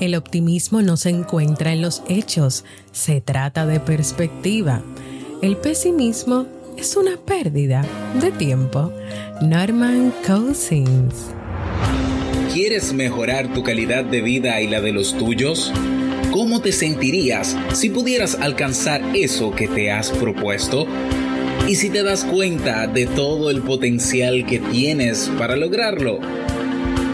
El optimismo no se encuentra en los hechos, se trata de perspectiva. El pesimismo es una pérdida de tiempo. Norman Cousins. ¿Quieres mejorar tu calidad de vida y la de los tuyos? ¿Cómo te sentirías si pudieras alcanzar eso que te has propuesto? ¿Y si te das cuenta de todo el potencial que tienes para lograrlo?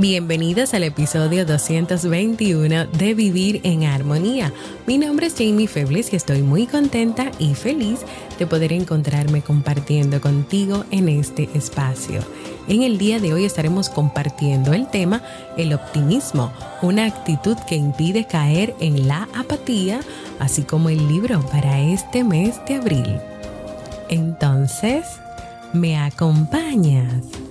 Bienvenidos al episodio 221 de Vivir en Armonía. Mi nombre es Jamie Febles y estoy muy contenta y feliz de poder encontrarme compartiendo contigo en este espacio. En el día de hoy estaremos compartiendo el tema el optimismo, una actitud que impide caer en la apatía, así como el libro para este mes de abril. Entonces, ¿me acompañas?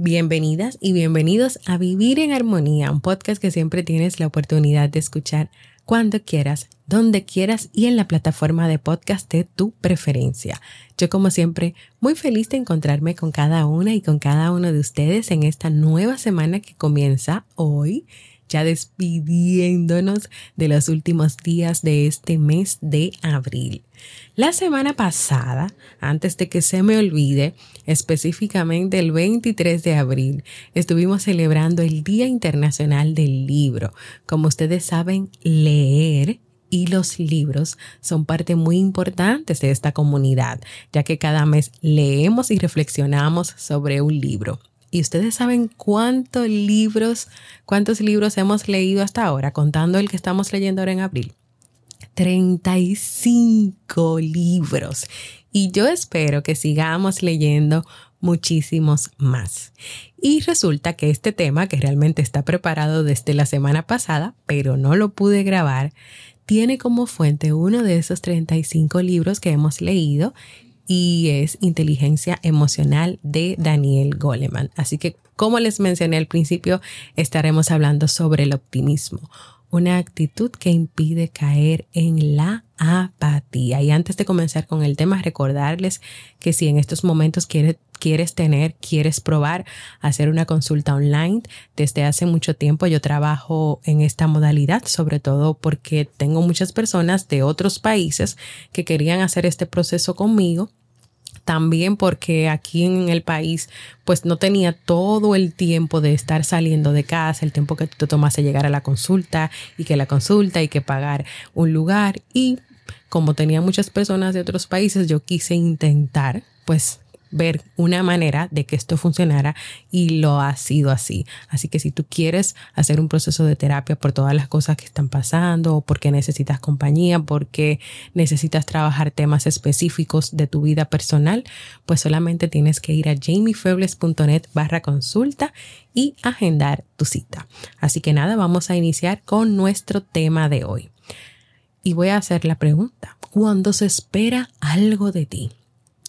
Bienvenidas y bienvenidos a Vivir en Armonía, un podcast que siempre tienes la oportunidad de escuchar cuando quieras, donde quieras y en la plataforma de podcast de tu preferencia. Yo como siempre muy feliz de encontrarme con cada una y con cada uno de ustedes en esta nueva semana que comienza hoy ya despidiéndonos de los últimos días de este mes de abril. La semana pasada, antes de que se me olvide, específicamente el 23 de abril, estuvimos celebrando el Día Internacional del Libro. Como ustedes saben, leer y los libros son parte muy importante de esta comunidad, ya que cada mes leemos y reflexionamos sobre un libro. ¿Y ustedes saben cuántos libros, cuántos libros hemos leído hasta ahora, contando el que estamos leyendo ahora en abril? 35 libros. Y yo espero que sigamos leyendo muchísimos más. Y resulta que este tema, que realmente está preparado desde la semana pasada, pero no lo pude grabar, tiene como fuente uno de esos 35 libros que hemos leído y es Inteligencia Emocional de Daniel Goleman. Así que, como les mencioné al principio, estaremos hablando sobre el optimismo, una actitud que impide caer en la apatía. Y antes de comenzar con el tema, recordarles que si en estos momentos quieres, quieres tener, quieres probar hacer una consulta online, desde hace mucho tiempo yo trabajo en esta modalidad, sobre todo porque tengo muchas personas de otros países que querían hacer este proceso conmigo. También porque aquí en el país pues no tenía todo el tiempo de estar saliendo de casa, el tiempo que te tomase llegar a la consulta y que la consulta y que pagar un lugar. Y como tenía muchas personas de otros países yo quise intentar pues ver una manera de que esto funcionara y lo ha sido así. Así que si tú quieres hacer un proceso de terapia por todas las cosas que están pasando o porque necesitas compañía, porque necesitas trabajar temas específicos de tu vida personal, pues solamente tienes que ir a jamiefebles.net barra consulta y agendar tu cita. Así que nada, vamos a iniciar con nuestro tema de hoy. Y voy a hacer la pregunta, ¿cuándo se espera algo de ti?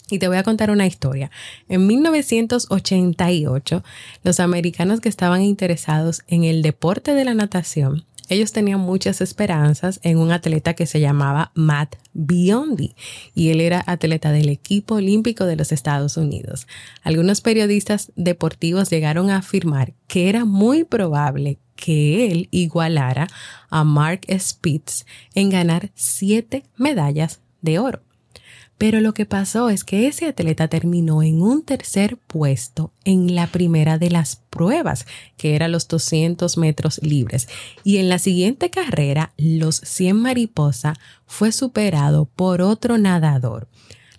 Y te voy a contar una historia. En 1988, los americanos que estaban interesados en el deporte de la natación, ellos tenían muchas esperanzas en un atleta que se llamaba Matt Biondi y él era atleta del equipo olímpico de los Estados Unidos. Algunos periodistas deportivos llegaron a afirmar que era muy probable que él igualara a Mark Spitz en ganar siete medallas de oro. Pero lo que pasó es que ese atleta terminó en un tercer puesto en la primera de las pruebas, que era los 200 metros libres. Y en la siguiente carrera, los 100 mariposa, fue superado por otro nadador.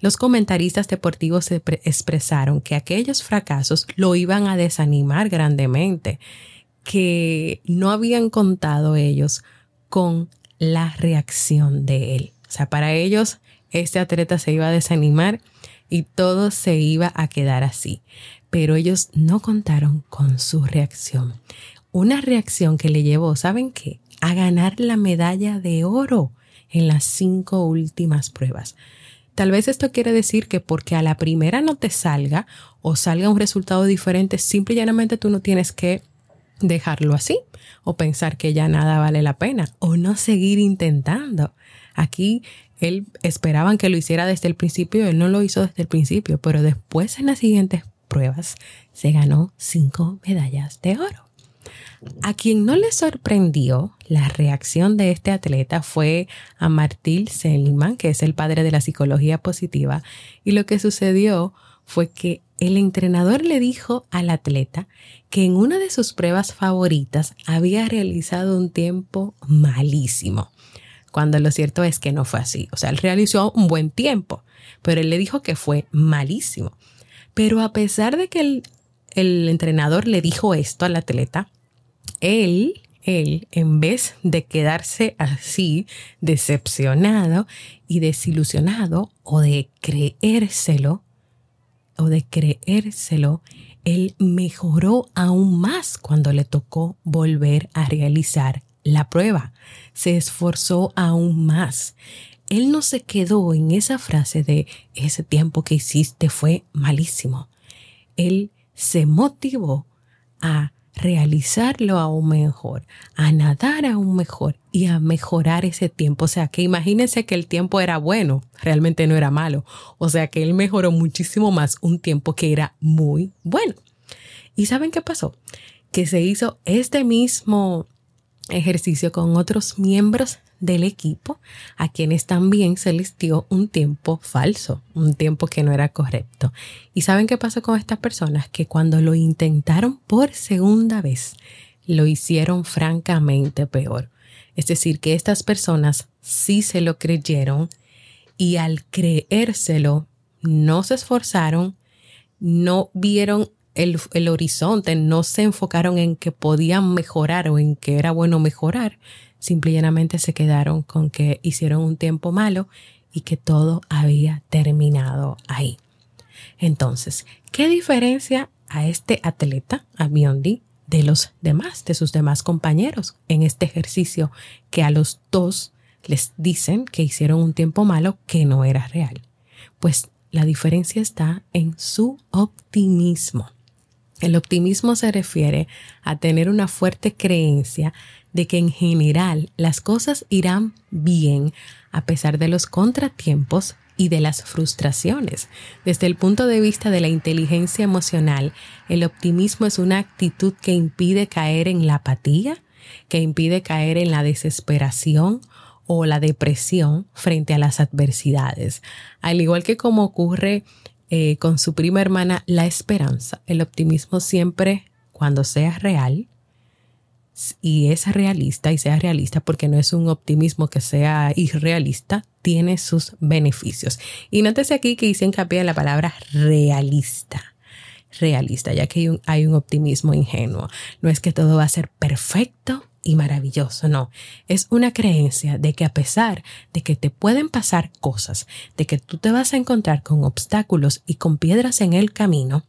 Los comentaristas deportivos expresaron que aquellos fracasos lo iban a desanimar grandemente, que no habían contado ellos con la reacción de él. O sea, para ellos este atleta se iba a desanimar y todo se iba a quedar así. Pero ellos no contaron con su reacción. Una reacción que le llevó, ¿saben qué? A ganar la medalla de oro en las cinco últimas pruebas. Tal vez esto quiere decir que porque a la primera no te salga o salga un resultado diferente, simple y llanamente tú no tienes que dejarlo así o pensar que ya nada vale la pena o no seguir intentando. Aquí él esperaban que lo hiciera desde el principio, él no lo hizo desde el principio, pero después en las siguientes pruebas se ganó cinco medallas de oro. A quien no le sorprendió la reacción de este atleta fue a Martil Seligman, que es el padre de la psicología positiva, y lo que sucedió fue que el entrenador le dijo al atleta que en una de sus pruebas favoritas había realizado un tiempo malísimo cuando lo cierto es que no fue así. O sea, él realizó un buen tiempo, pero él le dijo que fue malísimo. Pero a pesar de que el, el entrenador le dijo esto al atleta, él, él, en vez de quedarse así, decepcionado y desilusionado, o de creérselo, o de creérselo, él mejoró aún más cuando le tocó volver a realizar la prueba, se esforzó aún más. Él no se quedó en esa frase de ese tiempo que hiciste fue malísimo. Él se motivó a realizarlo aún mejor, a nadar aún mejor y a mejorar ese tiempo. O sea, que imagínense que el tiempo era bueno, realmente no era malo. O sea, que él mejoró muchísimo más un tiempo que era muy bueno. ¿Y saben qué pasó? Que se hizo este mismo ejercicio con otros miembros del equipo a quienes también se les dio un tiempo falso, un tiempo que no era correcto. ¿Y saben qué pasó con estas personas? Que cuando lo intentaron por segunda vez, lo hicieron francamente peor. Es decir, que estas personas sí se lo creyeron y al creérselo no se esforzaron, no vieron el, horizonte, no se enfocaron en que podían mejorar o en que era bueno mejorar, simplemente se quedaron con que hicieron un tiempo malo y que todo había terminado ahí. Entonces, ¿qué diferencia a este atleta, a Biondi, de los demás, de sus demás compañeros en este ejercicio que a los dos les dicen que hicieron un tiempo malo que no era real? Pues la diferencia está en su optimismo. El optimismo se refiere a tener una fuerte creencia de que en general las cosas irán bien a pesar de los contratiempos y de las frustraciones. Desde el punto de vista de la inteligencia emocional, el optimismo es una actitud que impide caer en la apatía, que impide caer en la desesperación o la depresión frente a las adversidades. Al igual que como ocurre eh, con su prima hermana la esperanza. El optimismo siempre, cuando sea real, y es realista y sea realista porque no es un optimismo que sea irrealista, tiene sus beneficios. Y nótese aquí que hice hincapié en la palabra realista. Realista, ya que hay un, hay un optimismo ingenuo. No es que todo va a ser perfecto y maravilloso, no. Es una creencia de que a pesar de que te pueden pasar cosas, de que tú te vas a encontrar con obstáculos y con piedras en el camino,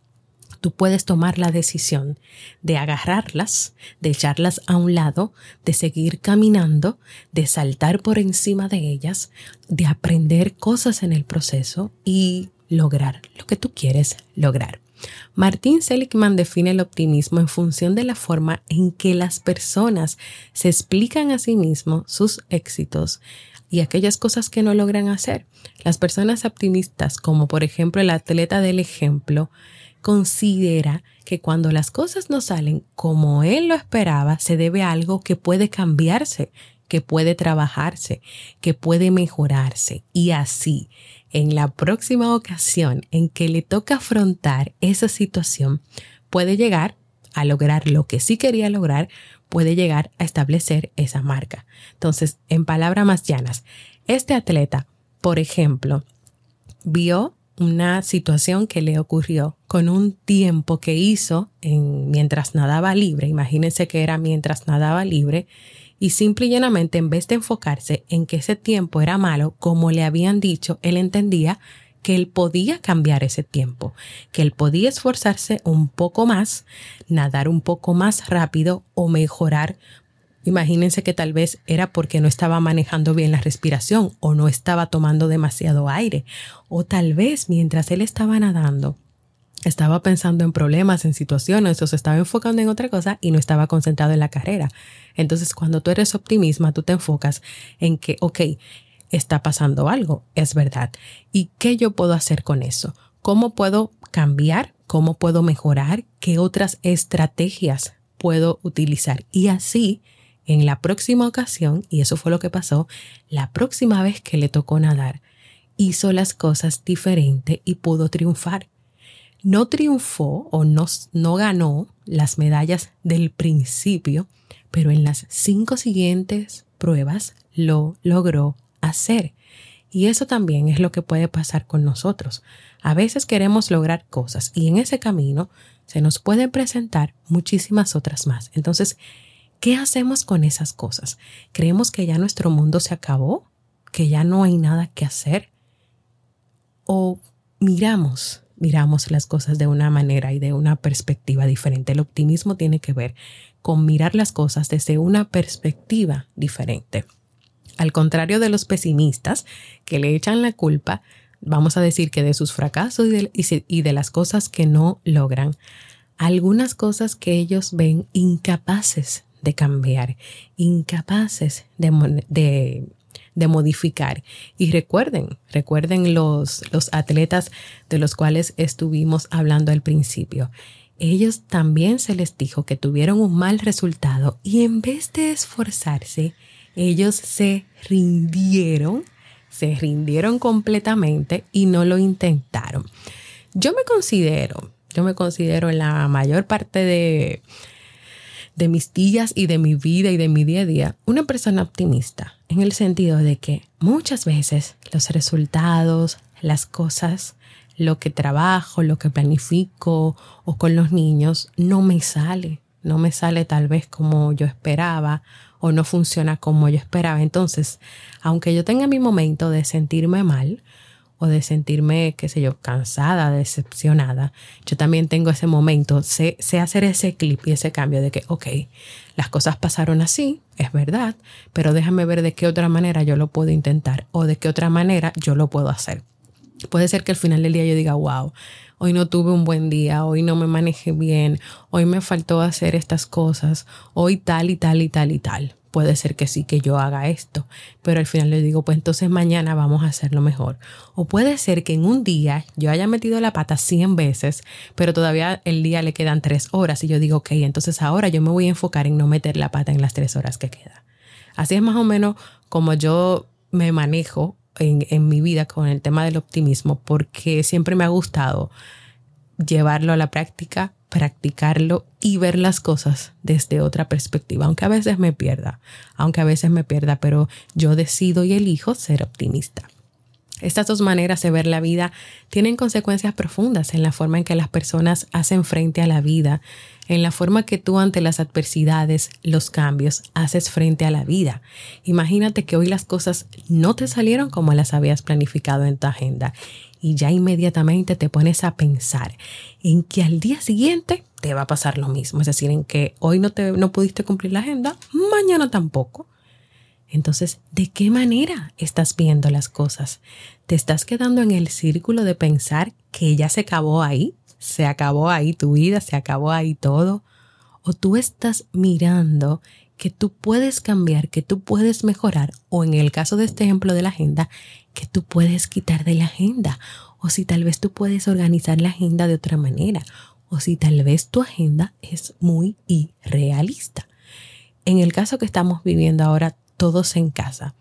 tú puedes tomar la decisión de agarrarlas, de echarlas a un lado, de seguir caminando, de saltar por encima de ellas, de aprender cosas en el proceso y lograr lo que tú quieres lograr. Martin Seligman define el optimismo en función de la forma en que las personas se explican a sí mismos sus éxitos y aquellas cosas que no logran hacer. Las personas optimistas, como por ejemplo el atleta del ejemplo, considera que cuando las cosas no salen como él lo esperaba, se debe a algo que puede cambiarse, que puede trabajarse, que puede mejorarse. Y así, en la próxima ocasión en que le toca afrontar esa situación, puede llegar a lograr lo que sí quería lograr, puede llegar a establecer esa marca. Entonces, en palabras más llanas, este atleta, por ejemplo, vio una situación que le ocurrió con un tiempo que hizo en, mientras nadaba libre, imagínense que era mientras nadaba libre, y simple y llanamente en vez de enfocarse en que ese tiempo era malo, como le habían dicho, él entendía que él podía cambiar ese tiempo, que él podía esforzarse un poco más, nadar un poco más rápido o mejorar Imagínense que tal vez era porque no estaba manejando bien la respiración o no estaba tomando demasiado aire. O tal vez mientras él estaba nadando, estaba pensando en problemas, en situaciones, o se estaba enfocando en otra cosa y no estaba concentrado en la carrera. Entonces, cuando tú eres optimista, tú te enfocas en que, ok, está pasando algo, es verdad. ¿Y qué yo puedo hacer con eso? ¿Cómo puedo cambiar? ¿Cómo puedo mejorar? ¿Qué otras estrategias puedo utilizar? Y así en la próxima ocasión, y eso fue lo que pasó, la próxima vez que le tocó nadar, hizo las cosas diferente y pudo triunfar. No triunfó o no, no ganó las medallas del principio, pero en las cinco siguientes pruebas lo logró hacer. Y eso también es lo que puede pasar con nosotros. A veces queremos lograr cosas y en ese camino se nos pueden presentar muchísimas otras más. Entonces, ¿Qué hacemos con esas cosas? ¿Creemos que ya nuestro mundo se acabó? ¿Que ya no hay nada que hacer? ¿O miramos, miramos las cosas de una manera y de una perspectiva diferente? El optimismo tiene que ver con mirar las cosas desde una perspectiva diferente. Al contrario de los pesimistas que le echan la culpa, vamos a decir que de sus fracasos y de, las cosas que no logran, algunas cosas que ellos ven incapaces de cambiar, incapaces de, modificar. Y recuerden, recuerden los, los atletas de los cuales estuvimos hablando al principio. Ellos también se les dijo que tuvieron un mal resultado y en vez de esforzarse, ellos se rindieron, se rindieron completamente y no lo intentaron. Yo me considero, yo me considero en la mayor parte de, de mis días y de mi vida y de mi día a día, una persona optimista, en el sentido de que muchas veces los resultados, las cosas, lo que trabajo, lo que planifico o con los niños, no me sale, no me sale tal vez como yo esperaba o no funciona como yo esperaba. Entonces, aunque yo tenga mi momento de sentirme mal, o de sentirme, qué sé yo, cansada, decepcionada, yo también tengo ese momento, sé, sé hacer ese clip y ese cambio de que, ok, las cosas pasaron así, es verdad, pero déjame ver de qué otra manera yo lo puedo intentar o de qué otra manera yo lo puedo hacer. Puede ser que al final del día yo diga, wow, hoy no tuve un buen día, hoy no me manejé bien, hoy me faltó hacer estas cosas, hoy tal y tal y tal y tal puede ser que sí que yo haga esto, pero al final le digo, pues entonces mañana vamos a hacerlo mejor. O puede ser que en un día yo haya metido la pata 100 veces, pero todavía el día le quedan tres horas y yo digo, ok, entonces ahora yo me voy a enfocar en no meter la pata en las tres horas que queda. Así es más o menos como yo me manejo en, en mi vida con el tema del optimismo, porque siempre me ha gustado llevarlo a la práctica practicarlo y ver las cosas desde otra perspectiva, aunque a veces me pierda, aunque a veces me pierda, pero yo decido y elijo ser optimista. Estas dos maneras de ver la vida tienen consecuencias profundas en la forma en que las personas hacen frente a la vida, en la forma que tú ante las adversidades, los cambios, haces frente a la vida. Imagínate que hoy las cosas no te salieron como las habías planificado en tu agenda y ya inmediatamente te pones a pensar en que al día siguiente te va a pasar lo mismo. Es decir, en que hoy no, te, no pudiste cumplir la agenda, mañana tampoco. Entonces, ¿de qué manera estás viendo las cosas? ¿Te estás quedando en el círculo de pensar que ya se acabó ahí? ¿Se acabó ahí tu vida? ¿Se acabó ahí todo? ¿O tú estás mirando que tú puedes cambiar, que tú puedes mejorar, o en el caso de este ejemplo de la agenda, que tú puedes quitar de la agenda, o si tal vez tú puedes organizar la agenda de otra manera, o si tal vez tu agenda es muy irrealista. En el caso que estamos viviendo ahora, todos en casa.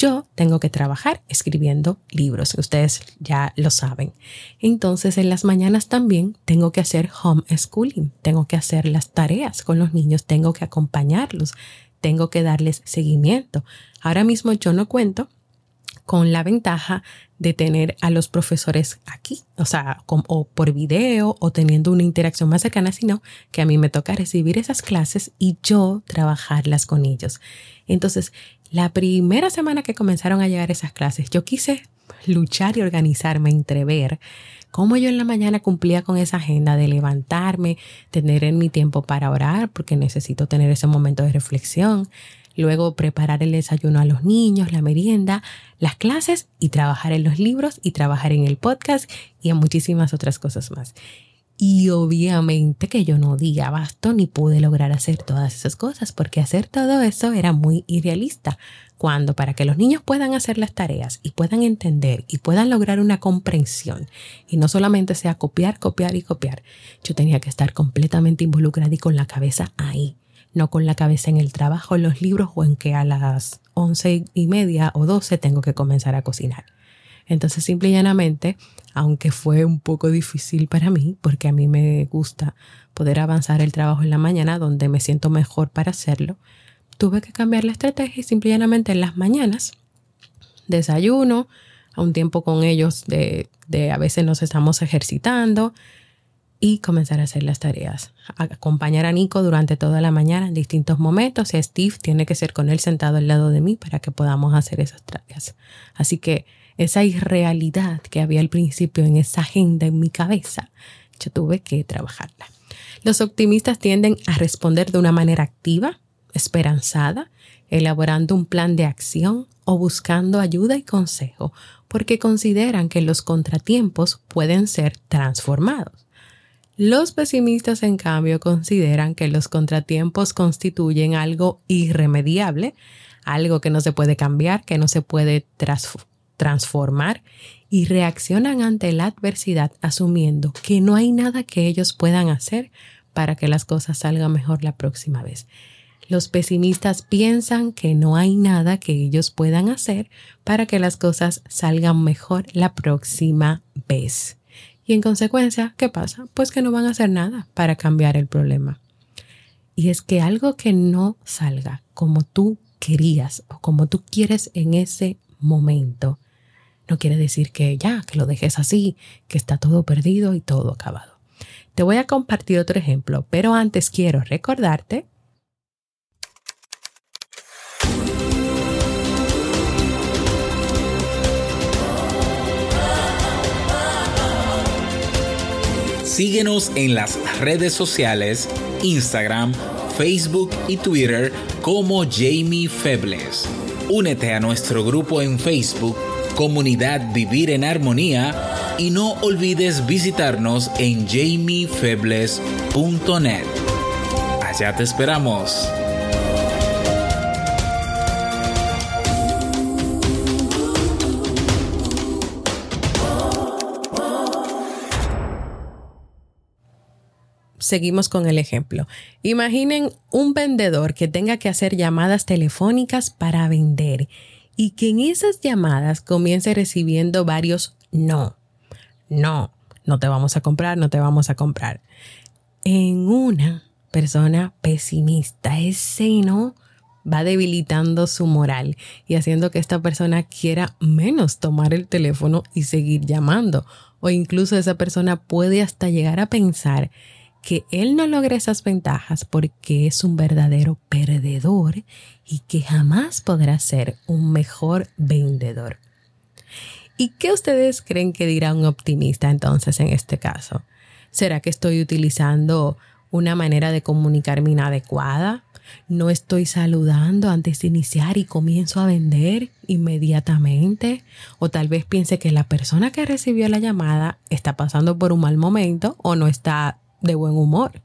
Yo tengo que trabajar escribiendo libros, ustedes ya lo saben. Entonces en las mañanas también tengo que hacer homeschooling, tengo que hacer las tareas con los niños, tengo que acompañarlos, tengo que darles seguimiento. Ahora mismo yo no cuento con la ventaja de tener a los profesores aquí, o sea, o por video o teniendo una interacción más cercana, sino que a mí me toca recibir esas clases y yo trabajarlas con ellos. Entonces, la primera semana que comenzaron a llegar esas clases, yo quise luchar y organizarme, entrever cómo yo en la mañana cumplía con esa agenda de levantarme, tener en mi tiempo para orar, porque necesito tener ese momento de reflexión, luego preparar el desayuno a los niños, la merienda, las clases y trabajar en los libros y trabajar en el podcast y en muchísimas otras cosas más. Y obviamente que yo no di abasto ni pude lograr hacer todas esas cosas, porque hacer todo eso era muy irrealista. Cuando para que los niños puedan hacer las tareas y puedan entender y puedan lograr una comprensión, y no solamente sea copiar, copiar y copiar, yo tenía que estar completamente involucrada y con la cabeza ahí, no con la cabeza en el trabajo, en los libros o en que a las once y media o doce tengo que comenzar a cocinar. Entonces, simple y llanamente, aunque fue un poco difícil para mí, porque a mí me gusta poder avanzar el trabajo en la mañana donde me siento mejor para hacerlo, tuve que cambiar la estrategia y simple y llanamente en las mañanas desayuno, a un tiempo con ellos de, de a veces nos estamos ejercitando y comenzar a hacer las tareas. Acompañar a Nico durante toda la mañana en distintos momentos y Steve tiene que ser con él sentado al lado de mí para que podamos hacer esas tareas. Así que esa irrealidad que había al principio en esa agenda en mi cabeza, yo tuve que trabajarla. Los optimistas tienden a responder de una manera activa, esperanzada, elaborando un plan de acción o buscando ayuda y consejo, porque consideran que los contratiempos pueden ser transformados. Los pesimistas, en cambio, consideran que los contratiempos constituyen algo irremediable, algo que no se puede cambiar, que no se puede transformar y reaccionan ante la adversidad asumiendo que no hay nada que ellos puedan hacer para que las cosas salgan mejor la próxima vez. Los pesimistas piensan que no hay nada que ellos puedan hacer para que las cosas salgan mejor la próxima vez. Y en consecuencia, ¿qué pasa? Pues que no van a hacer nada para cambiar el problema. Y es que algo que no salga como tú querías o como tú quieres en ese momento, no quiere decir que ya, que lo dejes así, que está todo perdido y todo acabado. Te voy a compartir otro ejemplo, pero antes quiero recordarte Síguenos en las redes sociales, Instagram, Facebook y Twitter como Jamie Febles. Únete a nuestro grupo en Facebook comunidad Vivir en Armonía y no olvides visitarnos en jamiefebles.net. Allá te esperamos. seguimos con el ejemplo. Imaginen un vendedor que tenga que hacer llamadas telefónicas para vender y que en esas llamadas comience recibiendo varios no, no, no te vamos a comprar, no te vamos a comprar. En una persona pesimista, ese no va debilitando su moral y haciendo que esta persona quiera menos tomar el teléfono y seguir llamando. O incluso esa persona puede hasta llegar a pensar que él no logra esas ventajas porque es un verdadero perdedor y que jamás podrá ser un mejor vendedor. ¿Y qué ustedes creen que dirá un optimista entonces en este caso? ¿Será que estoy utilizando una manera de comunicarme inadecuada? ¿No estoy saludando antes de iniciar y comienzo a vender inmediatamente? O tal vez piense que la persona que recibió la llamada está pasando por un mal momento o no está de buen humor.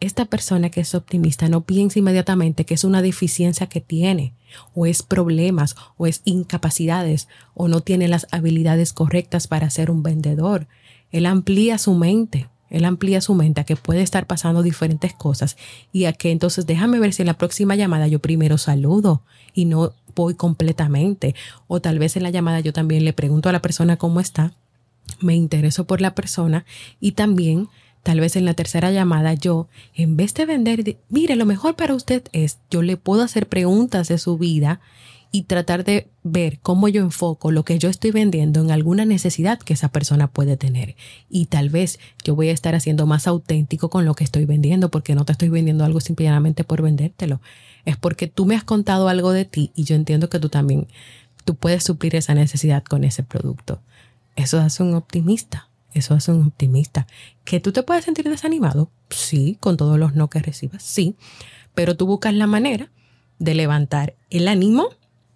Esta persona que es optimista no piensa inmediatamente que es una deficiencia que tiene, o es problemas, o es incapacidades, o no tiene las habilidades correctas para ser un vendedor. Él amplía su mente Él amplía su mente a que puede estar pasando diferentes cosas y a que entonces déjame ver si en la próxima llamada yo primero saludo y no voy completamente. O tal vez en la llamada yo también le pregunto a la persona cómo está, me intereso por la persona y también tal vez en la tercera llamada yo, en vez de vender, mire, lo mejor para usted es, yo le puedo hacer preguntas de su vida y tratar de ver cómo yo enfoco lo que yo estoy vendiendo en alguna necesidad que esa persona puede tener. Y tal vez yo voy a estar haciendo más auténtico con lo que estoy vendiendo porque no te estoy vendiendo algo simplemente por vendértelo. Es porque tú me has contado algo de ti y yo entiendo que tú también, tú puedes suplir esa necesidad con ese producto. Eso hace un optimista. Eso hace un optimista. ¿Que tú te puedes sentir desanimado? Sí, con todos los no que recibas, sí. Pero tú buscas la manera de levantar el ánimo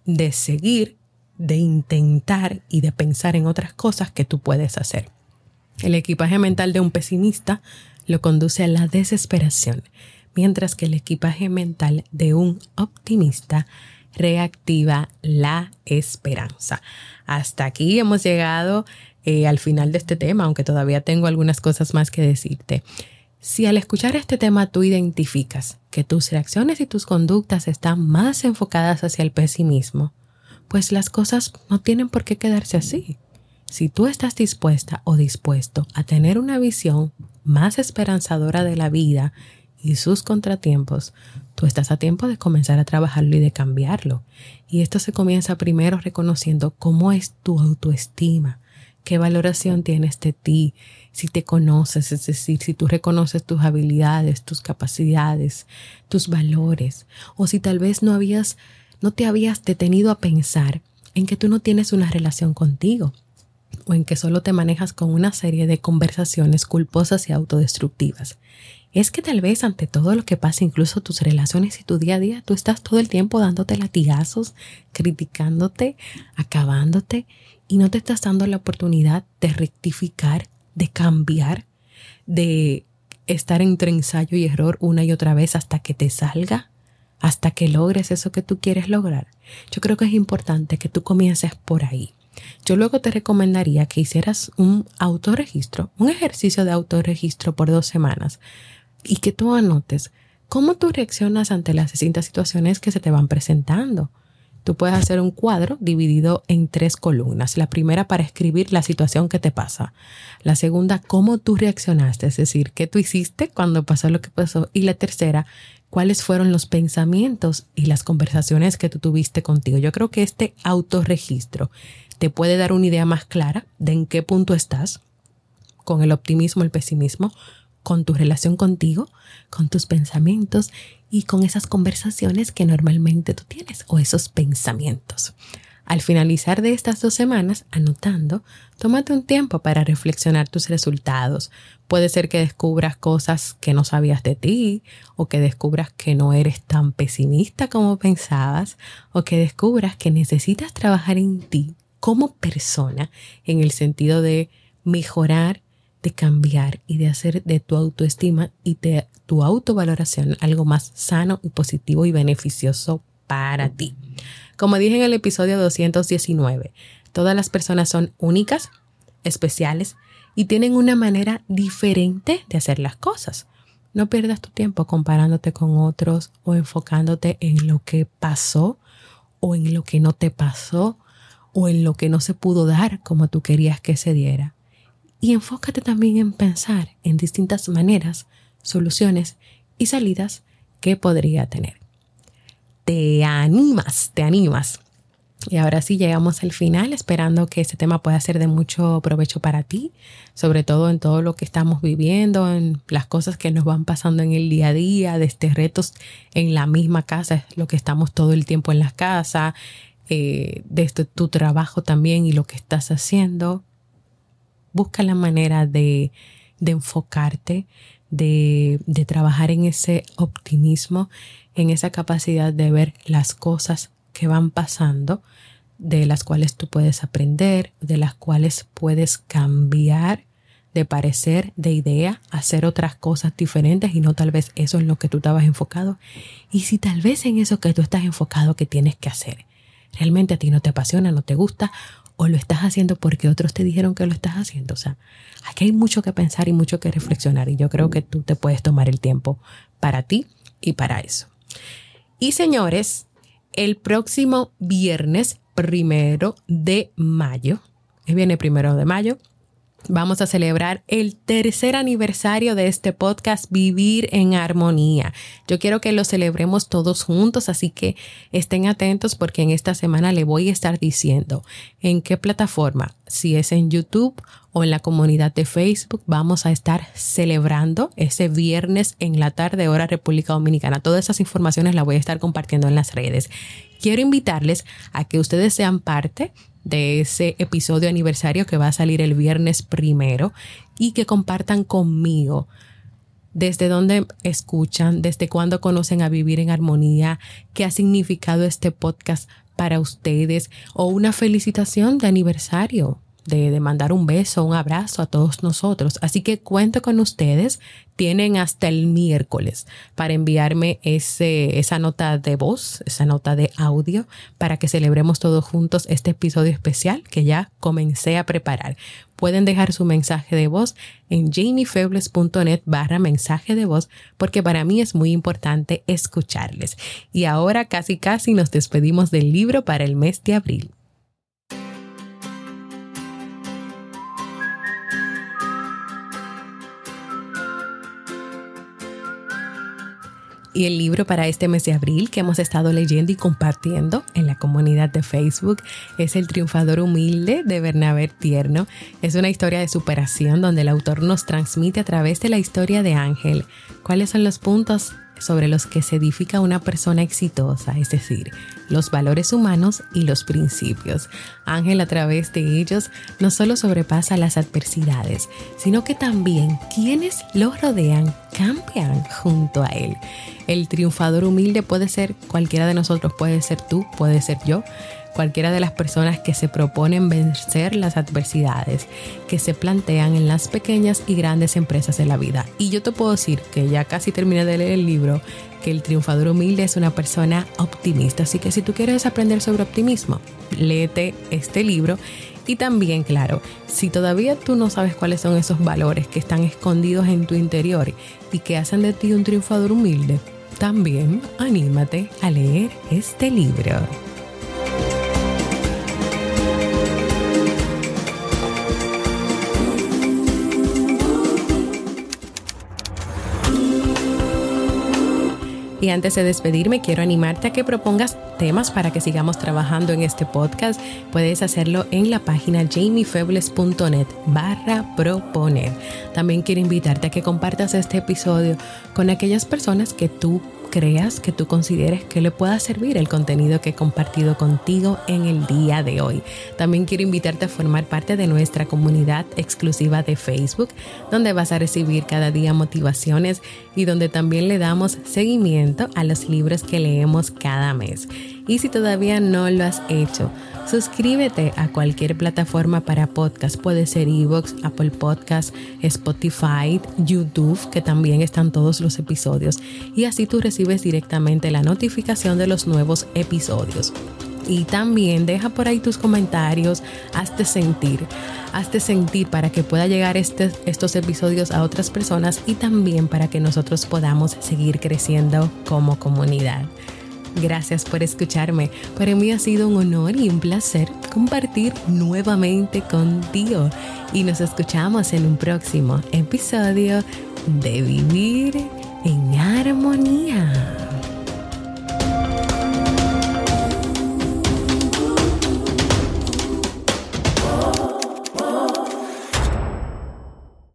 de seguir, de intentar y de pensar en otras cosas que tú puedes hacer. El equipaje mental de un pesimista lo conduce a la desesperación, mientras que el equipaje mental de un optimista reactiva la esperanza. Hasta aquí hemos llegado eh, al final de este tema, aunque todavía tengo algunas cosas más que decirte. Si al escuchar este tema tú identificas que tus reacciones y tus conductas están más enfocadas hacia el pesimismo, pues las cosas no tienen por qué quedarse así. Si tú estás dispuesta o dispuesto a tener una visión más esperanzadora de la vida y sus contratiempos, tú estás a tiempo de comenzar a trabajarlo y de cambiarlo. Y esto se comienza primero reconociendo cómo es tu autoestima, qué valoración tienes de ti, si te conoces, es decir, si tú reconoces tus habilidades, tus capacidades, tus valores, o si tal vez no habías, no te habías detenido a pensar en que tú no tienes una relación contigo, o en que solo te manejas con una serie de conversaciones culposas y autodestructivas. Es que tal vez ante todo lo que pasa, incluso tus relaciones y tu día a día, tú estás todo el tiempo dándote latigazos, criticándote, acabándote y no te estás dando la oportunidad de rectificar, de cambiar, de estar entre ensayo y error una y otra vez hasta que te salga, hasta que logres eso que tú quieres lograr. Yo creo que es importante que tú comiences por ahí. Yo luego te recomendaría que hicieras un autorregistro, un ejercicio de autorregistro por dos semanas y que tú anotes cómo tú reaccionas ante las distintas situaciones que se te van presentando. Tú puedes hacer un cuadro dividido en tres columnas. La primera para escribir la situación que te pasa. La segunda, cómo tú reaccionaste, es decir, qué tú hiciste cuando pasó lo que pasó. Y la tercera, cuáles fueron los pensamientos y las conversaciones que tú tuviste contigo. Yo creo que este autorregistro te puede dar una idea más clara de en qué punto estás con el optimismo, el pesimismo, con tu relación contigo, con tus pensamientos y con esas conversaciones que normalmente tú tienes o esos pensamientos. Al finalizar de estas dos semanas, anotando, tómate un tiempo para reflexionar tus resultados. Puede ser que descubras cosas que no sabías de ti, o que descubras que no eres tan pesimista como pensabas, o que descubras que necesitas trabajar en ti como persona en el sentido de mejorar de cambiar y de hacer de tu autoestima y de tu autovaloración algo más sano y positivo y beneficioso para ti. Como dije en el episodio 219, todas las personas son únicas, especiales y tienen una manera diferente de hacer las cosas. No pierdas tu tiempo comparándote con otros o enfocándote en lo que pasó o en lo que no te pasó o en lo que no se pudo dar como tú querías que se diera y enfócate también en pensar en distintas maneras, soluciones y salidas que podría tener. Te animas, te animas. Y ahora sí llegamos al final, esperando que este tema pueda ser de mucho provecho para ti, sobre todo en todo lo que estamos viviendo, en las cosas que nos van pasando en el día a día, de este retos en la misma casa, es lo que estamos todo el tiempo en la casa, eh, de este, tu trabajo también y lo que estás haciendo busca la manera de, enfocarte, de, de trabajar en ese optimismo, en esa capacidad de ver las cosas que van pasando, de las cuales tú puedes aprender, de las cuales puedes cambiar de parecer, de idea, hacer otras cosas diferentes y no tal vez eso es lo que tú estabas enfocado. Y si tal vez en eso que tú estás enfocado que tienes que hacer, realmente a ti no te apasiona, no te gusta o lo estás haciendo porque otros te dijeron que lo estás haciendo. O sea, aquí hay mucho que pensar y mucho que reflexionar y yo creo que tú te puedes tomar el tiempo para ti y para eso. Y señores, el próximo viernes primero de mayo, viene primero de mayo, vamos a celebrar el tercer aniversario de este podcast Vivir en Armonía. Yo quiero que lo celebremos todos juntos, así que estén atentos porque en esta semana le voy a estar diciendo en qué plataforma, si es en YouTube o en la comunidad de Facebook, vamos a estar celebrando ese viernes en la tarde hora República Dominicana. Todas esas informaciones las voy a estar compartiendo en las redes. Quiero invitarles a que ustedes sean parte de ese episodio aniversario que va a salir el viernes primero y que compartan conmigo. Desde dónde escuchan, desde cuándo conocen a vivir en armonía, qué ha significado este podcast para ustedes o una felicitación de aniversario de, mandar un beso, un abrazo a todos nosotros. Así que cuento con ustedes. Tienen hasta el miércoles para enviarme ese, esa nota de voz, esa nota de audio, para que celebremos todos juntos este episodio especial que ya comencé a preparar. Pueden dejar su mensaje de voz en jamiefebles.net barra mensaje de voz porque para mí es muy importante escucharles. Y ahora casi casi nos despedimos del libro para el mes de abril. Y el libro para este mes de abril que hemos estado leyendo y compartiendo en la comunidad de Facebook es El triunfador humilde de Bernabé Tierno. Es una historia de superación donde el autor nos transmite a través de la historia de Ángel cuáles son los puntos sobre los que se edifica una persona exitosa, es decir, los valores humanos y los principios. Ángel a través de ellos no solo sobrepasa las adversidades, sino que también quienes lo rodean cambian junto a él. El triunfador humilde puede ser cualquiera de nosotros, puede ser tú, puede ser yo cualquiera de las personas que se proponen vencer las adversidades que se plantean en las pequeñas y grandes empresas de la vida. Y yo te puedo decir que ya casi terminé de leer el libro, que el triunfador humilde es una persona optimista. Así que si tú quieres aprender sobre optimismo, léete este libro. Y también, claro, si todavía tú no sabes cuáles son esos valores que están escondidos en tu interior y que hacen de ti un triunfador humilde, también anímate a leer este libro. Y antes de despedirme, quiero animarte a que propongas temas para que sigamos trabajando en este podcast. Puedes hacerlo en la página jamiefebles.net barra proponer. También quiero invitarte a que compartas este episodio con aquellas personas que tú creas que tú consideres que le pueda servir el contenido que he compartido contigo en el día de hoy. También quiero invitarte a formar parte de nuestra comunidad exclusiva de Facebook, donde vas a recibir cada día motivaciones y donde también le damos seguimiento a los libros que leemos cada mes. Y si todavía no lo has hecho, Suscríbete a cualquier plataforma para podcast, puede ser Evox, Apple Podcast, Spotify, YouTube, que también están todos los episodios, y así tú recibes directamente la notificación de los nuevos episodios. Y también deja por ahí tus comentarios, hazte sentir, hazte sentir para que pueda llegar este, estos episodios a otras personas y también para que nosotros podamos seguir creciendo como comunidad. Gracias por escucharme. Para mí ha sido un honor y un placer compartir nuevamente contigo. Y nos escuchamos en un próximo episodio de Vivir en Armonía.